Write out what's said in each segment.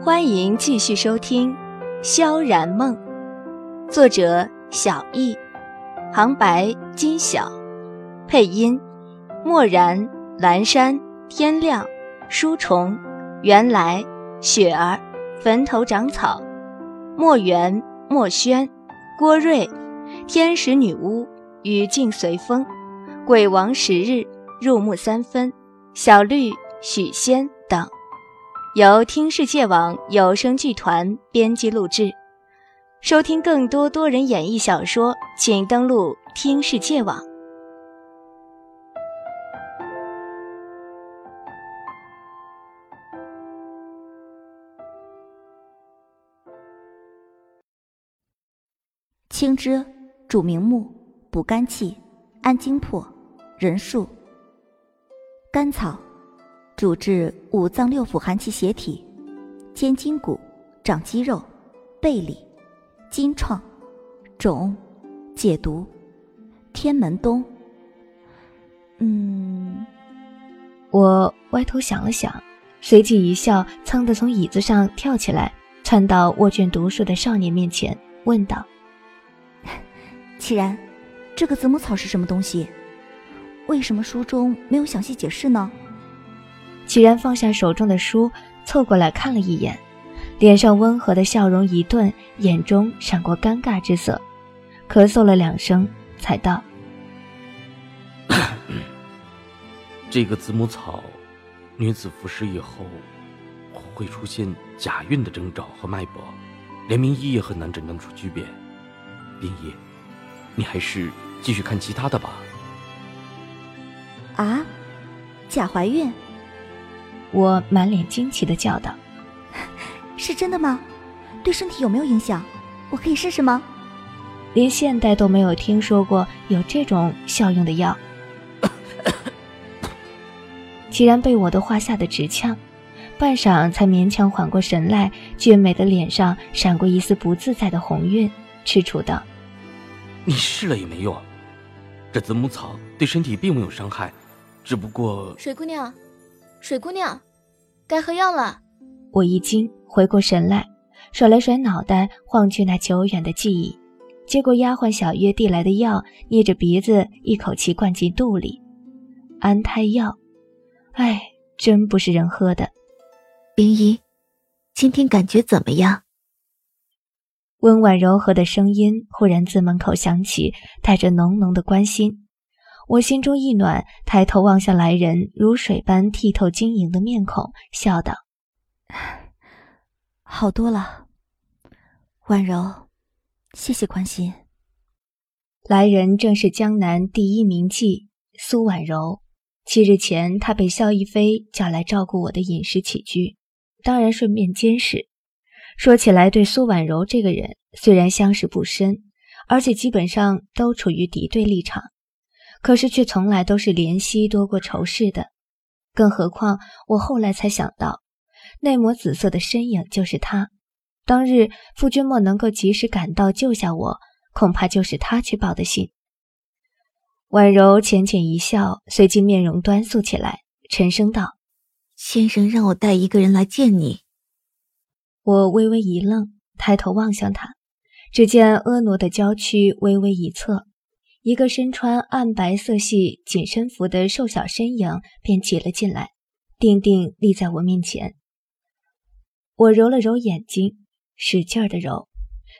欢迎继续收听《萧然梦》，作者小易，旁白金晓，配音漠然、蓝山、天亮、书虫、原来、雪儿、坟头长草、墨园、墨轩、郭瑞、天使女巫、雨静随风、鬼王十日、入木三分、小绿、许仙。由听世界网有声剧团编辑录制。收听更多多人演绎小说，请登录听世界网。青汁主明目，补肝气，安精魄，人术。甘草。主治五脏六腑寒气邪体，肩筋骨、长肌肉、背里、筋创、肿、解毒。天门冬。嗯，我歪头想了想，随即一笑，噌的从椅子上跳起来，窜到握卷读书的少年面前，问道：“ 既然，这个子母草是什么东西？为什么书中没有详细解释呢？”齐然放下手中的书，凑过来看了一眼，脸上温和的笑容一顿，眼中闪过尴尬之色，咳嗽了两声，才道：“这个子母草，女子服食以后会出现假孕的征兆和脉搏，连名医也很难诊断出区别。冰姨，你还是继续看其他的吧。”啊，假怀孕？我满脸惊奇的叫道：“ 是真的吗？对身体有没有影响？我可以试试吗？”连现代都没有听说过有这种效用的药。既然被我的话吓得直呛，半晌才勉强缓过神来，俊美的脸上闪过一丝不自在的红晕，吃醋道：“你试了也没用，这子母草对身体并没有伤害，只不过……”水姑娘。水姑娘，该喝药了。我一惊，回过神来，甩了甩脑袋，晃去那久远的记忆，接过丫鬟小月递来的药，捏着鼻子一口气灌进肚里。安胎药，哎，真不是人喝的。冰姨，今天感觉怎么样？温婉柔和的声音忽然自门口响起，带着浓浓的关心。我心中一暖，抬头望向来人如水般剔透晶莹的面孔，笑道：“好多了，婉柔，谢谢关心。”来人正是江南第一名妓苏婉柔。七日前，她被萧逸飞叫来照顾我的饮食起居，当然顺便监视。说起来，对苏婉柔这个人，虽然相识不深，而且基本上都处于敌对立场。可是却从来都是怜惜多过仇视的，更何况我后来才想到，那抹紫色的身影就是他。当日傅君莫能够及时赶到救下我，恐怕就是他去报的信。婉柔浅浅一笑，随即面容端肃起来，沉声道：“先生让我带一个人来见你。”我微微一愣，抬头望向他，只见婀娜的娇躯微微一侧。一个身穿暗白色系紧身服的瘦小身影便挤了进来，定定立在我面前。我揉了揉眼睛，使劲儿的揉，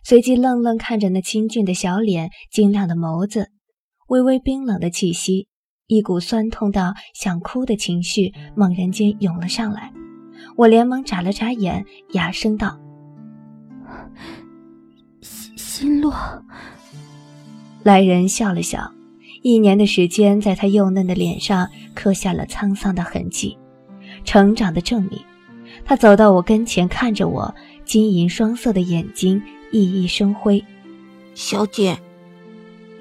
随即愣愣看着那清俊的小脸、晶亮的眸子、微微冰冷的气息，一股酸痛到想哭的情绪猛然间涌了上来。我连忙眨了眨眼，哑声道：“心心落。”来人笑了笑，一年的时间在他幼嫩的脸上刻下了沧桑的痕迹，成长的证明。他走到我跟前，看着我，金银双色的眼睛熠熠生辉。小姐，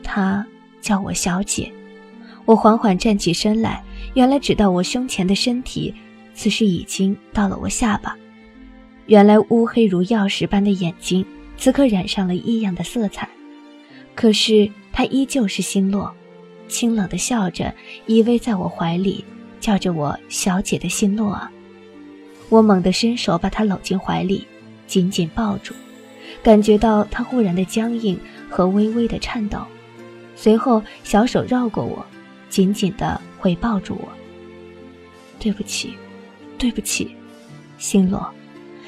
他叫我小姐。我缓缓站起身来，原来只到我胸前的身体，此时已经到了我下巴。原来乌黑如曜石般的眼睛，此刻染上了异样的色彩。可是他依旧是心落，清冷的笑着，依偎在我怀里，叫着我小姐的心落啊。我猛地伸手把他搂进怀里，紧紧抱住，感觉到他忽然的僵硬和微微的颤抖。随后，小手绕过我，紧紧的回抱住我。对不起，对不起，星落，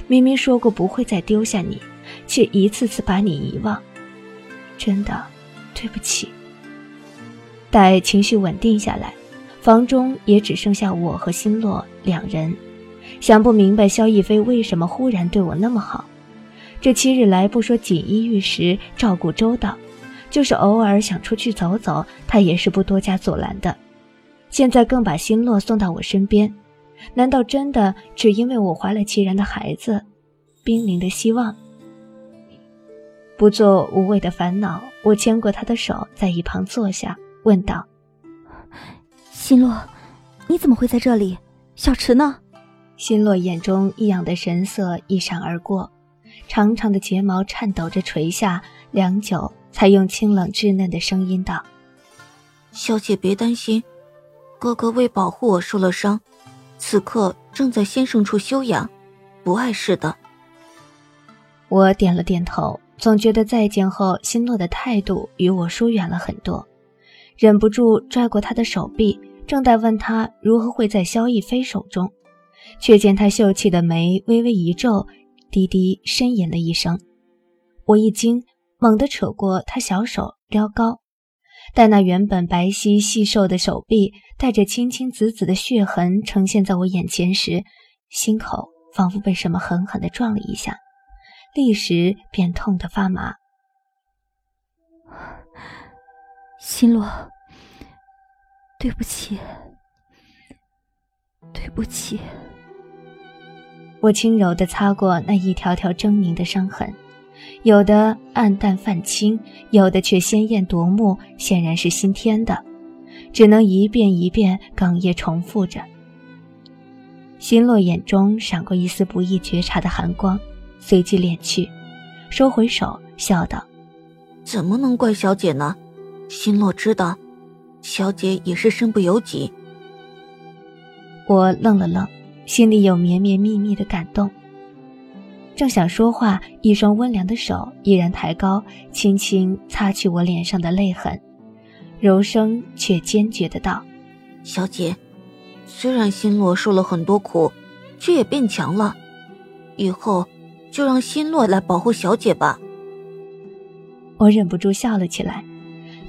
明明说过不会再丢下你，却一次次把你遗忘。真的，对不起。待情绪稳定下来，房中也只剩下我和星洛两人。想不明白萧逸飞为什么忽然对我那么好，这七日来不说锦衣玉食，照顾周到。就是偶尔想出去走走，他也是不多加阻拦的。现在更把星洛送到我身边，难道真的只因为我怀了齐然的孩子？濒临的希望，不做无谓的烦恼。我牵过他的手，在一旁坐下，问道：“心洛，你怎么会在这里？小池呢？”心洛眼中异样的神色一闪而过，长长的睫毛颤抖着垂下，良久。才用清冷稚嫩的声音道：“小姐别担心，哥哥为保护我受了伤，此刻正在先生处休养，不碍事的。”我点了点头，总觉得再见后心洛的态度与我疏远了很多，忍不住拽过他的手臂，正待问他如何会在萧逸飞手中，却见他秀气的眉微微一皱，低低呻吟了一声，我一惊。猛地扯过他小手，撩高，但那原本白皙细瘦的手臂，带着青青紫紫的血痕呈现在我眼前时，心口仿佛被什么狠狠地撞了一下，立时便痛得发麻。心洛，对不起，对不起。我轻柔地擦过那一条条狰狞的伤痕。有的暗淡泛青，有的却鲜艳夺目，显然是新添的，只能一遍一遍哽咽重复着。心洛眼中闪过一丝不易觉察的寒光，随即敛去，收回手，笑道：“怎么能怪小姐呢？心洛知道，小姐也是身不由己。”我愣了愣，心里有绵绵密密的感动。正想说话，一双温凉的手依然抬高，轻轻擦去我脸上的泪痕，柔声却坚决的道：“小姐，虽然心洛受了很多苦，却也变强了。以后就让心洛来保护小姐吧。”我忍不住笑了起来，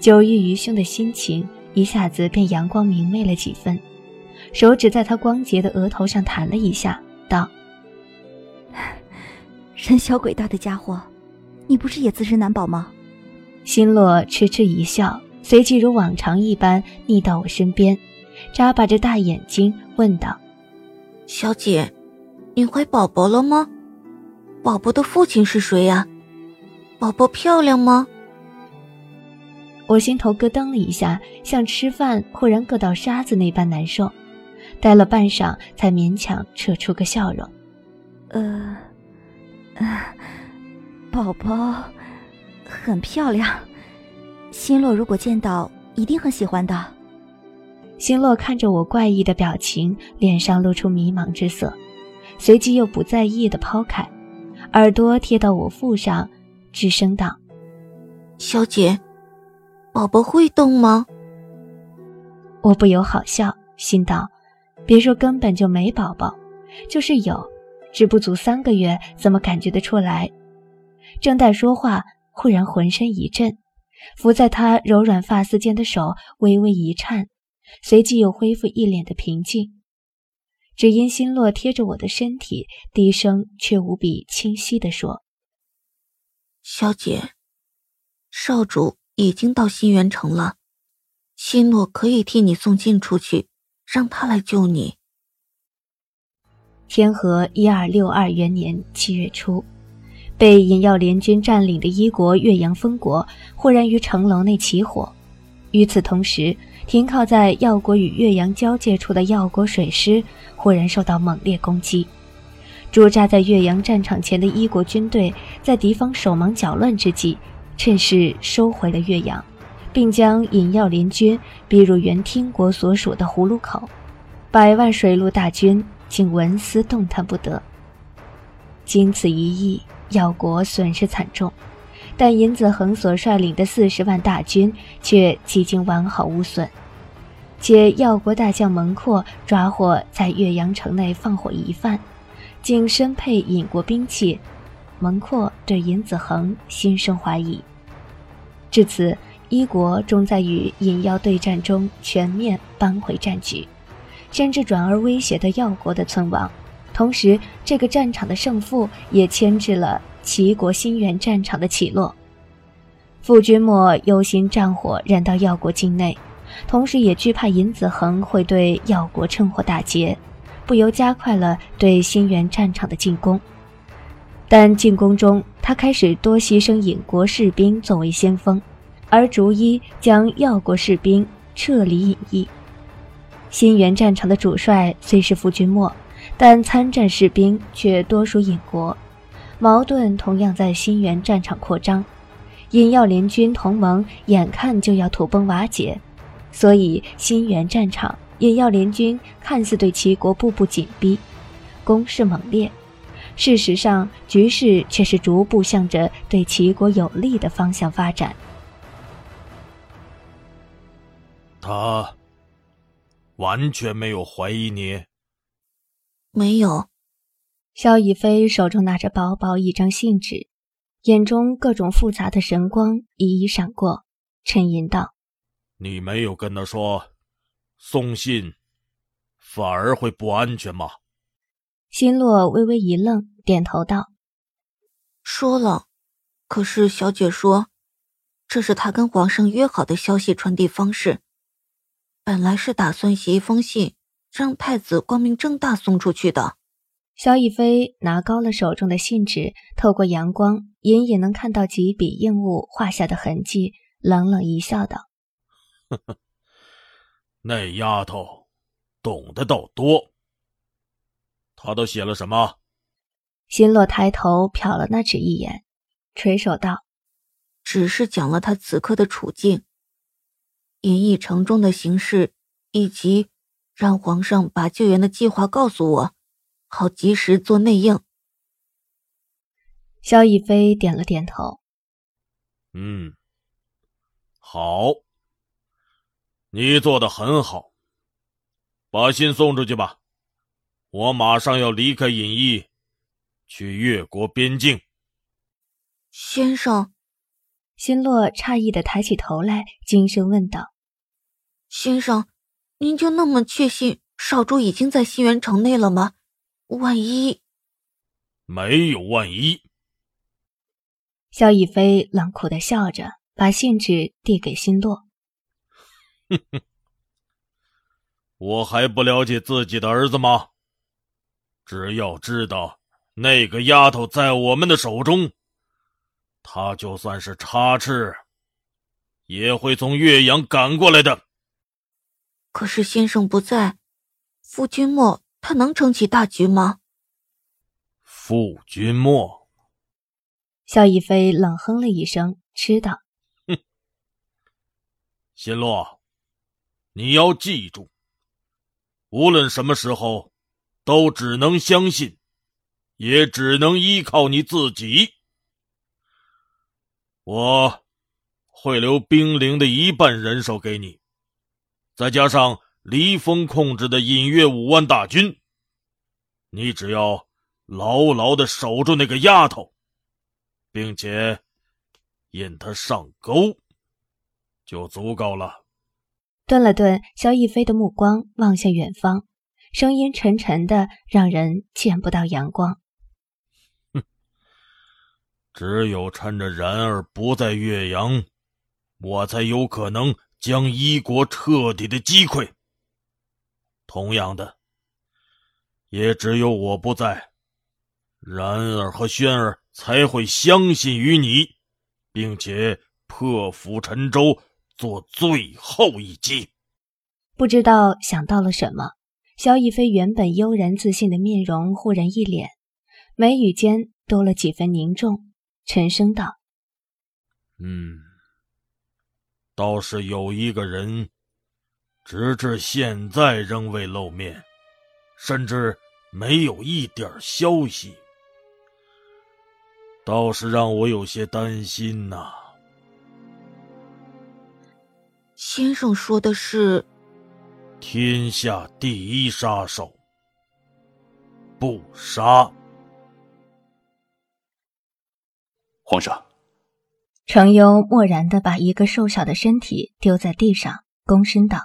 久郁于胸的心情一下子便阳光明媚了几分，手指在他光洁的额头上弹了一下，道。人小鬼大的家伙，你不是也自身难保吗？心洛痴痴一笑，随即如往常一般腻到我身边，眨巴着大眼睛问道：“小姐，你怀宝宝了吗？宝宝的父亲是谁呀？宝宝漂亮吗？”我心头咯噔了一下，像吃饭忽然硌到沙子那般难受，待了半晌，才勉强扯出个笑容：“呃。”呃，宝宝很漂亮，心洛如果见到一定很喜欢的。心洛看着我怪异的表情，脸上露出迷茫之色，随即又不在意的抛开，耳朵贴到我腹上，吱声道：“小姐，宝宝会动吗？”我不由好笑，心道：别说根本就没宝宝，就是有。只不足三个月，怎么感觉得出来？正待说话，忽然浑身一震，伏在他柔软发丝间的手微微一颤，随即又恢复一脸的平静。只因心洛贴着我的身体，低声却无比清晰地说：“小姐，少主已经到新元城了，心洛可以替你送信出去，让他来救你。”天和一二六二元年七月初，被尹耀联军占领的一国岳阳封国忽然于城楼内起火。与此同时，停靠在耀国与岳阳交界处的耀国水师忽然受到猛烈攻击。驻扎在岳阳战场前的一国军队，在敌方手忙脚乱之际，趁势收回了岳阳，并将尹耀联军逼入原听国所属的葫芦口。百万水陆大军。竟纹丝动弹不得。经此一役，药国损失惨重，但尹子恒所率领的四十万大军却几经完好无损。且药国大将蒙阔抓获在岳阳城内放火疑犯，竟身配尹国兵器。蒙阔对尹子恒心生怀疑。至此，一国终在与尹药对战中全面扳回战局，甚至转而威胁到药国的存亡。同时，这个战场的胜负也牵制了齐国新源战场的起落。傅君莫忧心战火燃到药国境内。同时，也惧怕尹子恒会对药国趁火打劫，不由加快了对新源战场的进攻。但进攻中，他开始多牺牲尹国士兵作为先锋，而逐一将药国士兵撤离尹邑。新源战场的主帅虽是傅君莫，但参战士兵却多属尹国，矛盾同样在新源战场扩张。尹药联军同盟眼看就要土崩瓦解。所以，新源战场，尹药联军看似对齐国步步紧逼，攻势猛烈，事实上局势却是逐步向着对齐国有利的方向发展。他完全没有怀疑你，没有。萧逸飞手中拿着薄薄一张信纸，眼中各种复杂的神光一一闪过，沉吟道。你没有跟他说，送信反而会不安全吗？心洛微微一愣，点头道：“说了，可是小姐说，这是她跟皇上约好的消息传递方式。本来是打算写一封信，让太子光明正大送出去的。”萧逸飞拿高了手中的信纸，透过阳光，隐隐能看到几笔硬物画下的痕迹，冷冷一笑，道。呵呵，那丫头懂得倒多。她都写了什么？新洛抬头瞟了那纸一眼，垂手道：“只是讲了他此刻的处境，银翼城中的形势，以及让皇上把救援的计划告诉我，好及时做内应。”萧逸飞点了点头：“嗯，好。”你做的很好，把信送出去吧。我马上要离开隐逸，去越国边境。先生，辛洛诧异的抬起头来，轻声问道：“先生，您就那么确信少主已经在新源城内了吗？万一……没有万一。”萧逸飞冷酷的笑着，把信纸递给辛洛。哼哼，我还不了解自己的儿子吗？只要知道那个丫头在我们的手中，他就算是插翅，也会从岳阳赶过来的。可是先生不在，夫君莫他能撑起大局吗？傅君莫，萧逸飞冷哼了一声，嗤道：“哼，新洛。”你要记住，无论什么时候，都只能相信，也只能依靠你自己。我会留兵灵的一半人手给你，再加上黎峰控制的隐月五万大军，你只要牢牢的守住那个丫头，并且引她上钩，就足够了。顿了顿，萧逸飞的目光望向远方，声音沉沉的，让人见不到阳光。哼，只有趁着然儿不在岳阳，我才有可能将一国彻底的击溃。同样的，也只有我不在，然儿和轩儿才会相信于你，并且破釜沉舟。做最后一击，不知道想到了什么，萧逸飞原本悠然自信的面容忽然一脸，眉宇间多了几分凝重，沉声道：“嗯，倒是有一个人，直至现在仍未露面，甚至没有一点消息，倒是让我有些担心呐。先生说的是，天下第一杀手，不杀。皇上，程优漠然的把一个瘦小的身体丢在地上，躬身道：“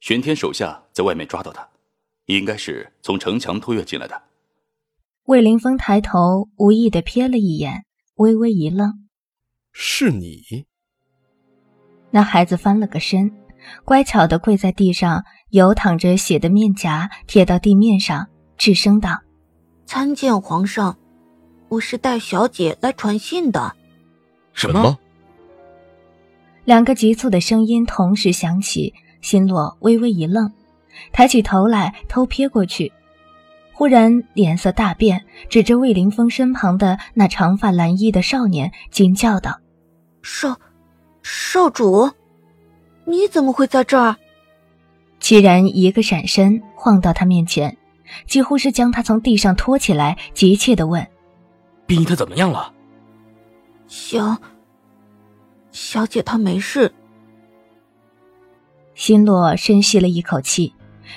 玄天手下在外面抓到他，应该是从城墙偷越进来的。”魏凌风抬头，无意的瞥了一眼，微微一愣：“是你？”那孩子翻了个身，乖巧的跪在地上，有淌着血的面颊贴到地面上，吱声道：“参见皇上，我是带小姐来传信的。”什么？两个急促的声音同时响起，心洛微微一愣，抬起头来偷瞥过去，忽然脸色大变，指着魏凌风身旁的那长发蓝衣的少年，惊叫道：“少！”少主，你怎么会在这儿？齐然一个闪身，晃到他面前，几乎是将他从地上拖起来，急切地问：“冰姨她怎么样了？”小小姐她没事。心洛深吸了一口气，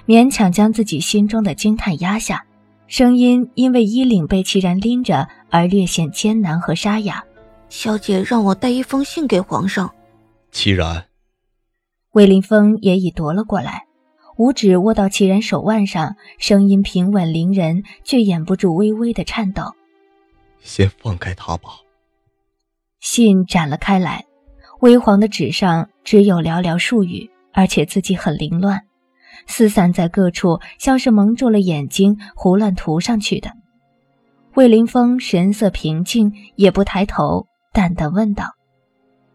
勉强将自己心中的惊叹压下，声音因为衣领被齐然拎着而略显艰难和沙哑。小姐让我带一封信给皇上。齐然，魏凌风也已夺了过来，五指握到齐然手腕上，声音平稳凌人，却掩不住微微的颤抖。先放开他吧。信展了开来，微黄的纸上只有寥寥数语，而且自己很凌乱，四散在各处，像是蒙住了眼睛，胡乱涂上去的。魏凌风神色平静，也不抬头。淡淡问道：“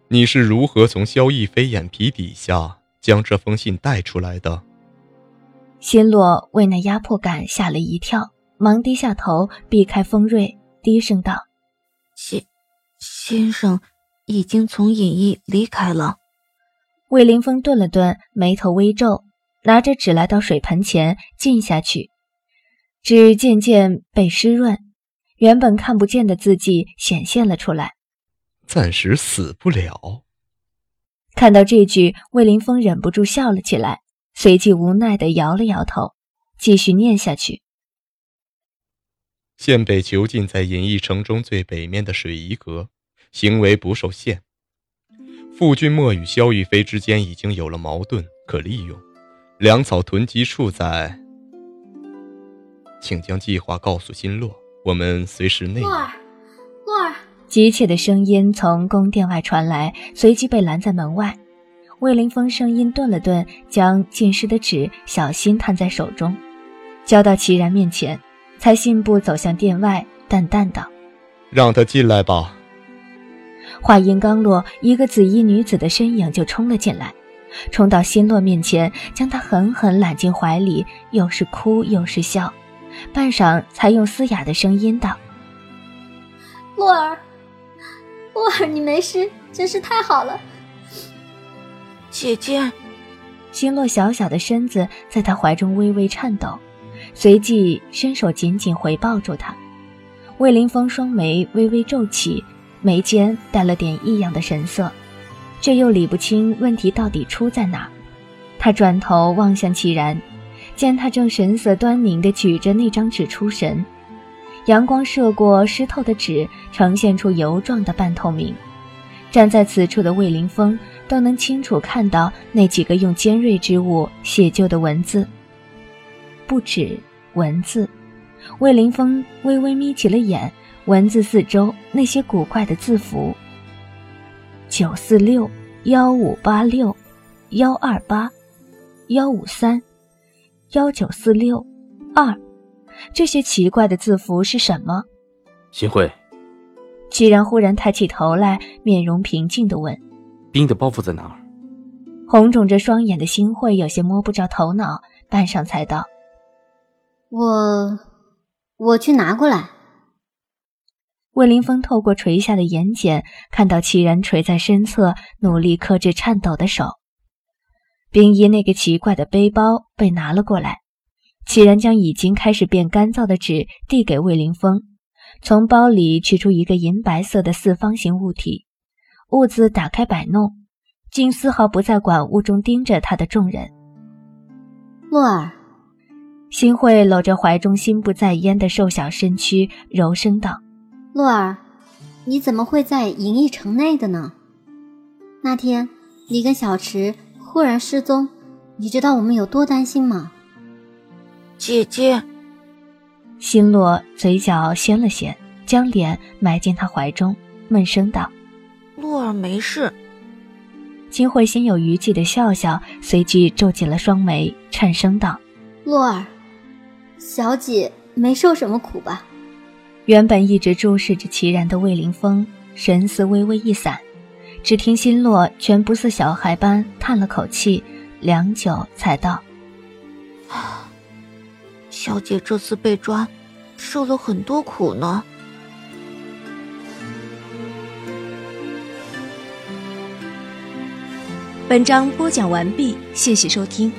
你是如何从萧逸飞眼皮底下将这封信带出来的？”心洛为那压迫感吓了一跳，忙低下头避开风锐，低声道：“先先生已经从隐逸离开了。”魏凌风顿了顿，眉头微皱，拿着纸来到水盆前浸下去，纸渐渐被湿润，原本看不见的字迹显现了出来。暂时死不了。看到这句，魏凌风忍不住笑了起来，随即无奈地摇了摇头，继续念下去。现被囚禁在隐逸城中最北面的水仪阁，行为不受限。傅君莫与萧玉飞之间已经有了矛盾可利用，粮草囤积处在，请将计划告诉新洛，我们随时内。洛儿，洛儿。急切的声音从宫殿外传来，随即被拦在门外。魏凌风声音顿了顿，将浸湿的纸小心摊在手中，交到齐然面前，才信步走向殿外，淡淡道：“让他进来吧。”话音刚落，一个紫衣女子的身影就冲了进来，冲到心洛面前，将他狠狠揽进怀里，又是哭又是笑，半晌才用嘶哑的声音道：“洛儿。”洛儿，你没事，真是太好了。姐姐，星洛小小的身子在他怀中微微颤抖，随即伸手紧紧回抱住他。魏凌风双眉微微皱起，眉间带了点异样的神色，却又理不清问题到底出在哪。他转头望向齐然，见他正神色端凝地举着那张纸出神。阳光射过湿透的纸，呈现出油状的半透明。站在此处的魏凌风都能清楚看到那几个用尖锐之物写就的文字。不止文字，魏凌风微微眯起了眼，文字四周那些古怪的字符：九四六幺五八六幺二八幺五三幺九四六二。这些奇怪的字符是什么？新慧，齐然忽然抬起头来，面容平静地问：“冰的包袱在哪儿？”红肿着双眼的新慧有些摸不着头脑，半晌才道：“我，我去拿过来。”魏凌风透过垂下的眼睑，看到齐然垂在身侧，努力克制颤抖的手。冰衣那个奇怪的背包被拿了过来。齐然将已经开始变干燥的纸递给魏凌风，从包里取出一个银白色的四方形物体，兀自打开摆弄，竟丝毫不在管屋中盯着他的众人。洛儿，新慧搂着怀中心不在焉的瘦小身躯，柔声道：“洛儿，你怎么会在银翼城内的呢？那天你跟小池忽然失踪，你知道我们有多担心吗？”姐姐，心洛嘴角掀了掀，将脸埋进他怀中，闷声道：“洛儿没事。”金慧心有余悸的笑笑，随即皱紧了双眉，颤声道：“洛儿，小姐没受什么苦吧？”原本一直注视着齐然的魏凌风，神思微微一散，只听心落全不似小孩般叹了口气，良久才道：“小姐这次被抓，受了很多苦呢。”本章播讲完毕，谢谢收听。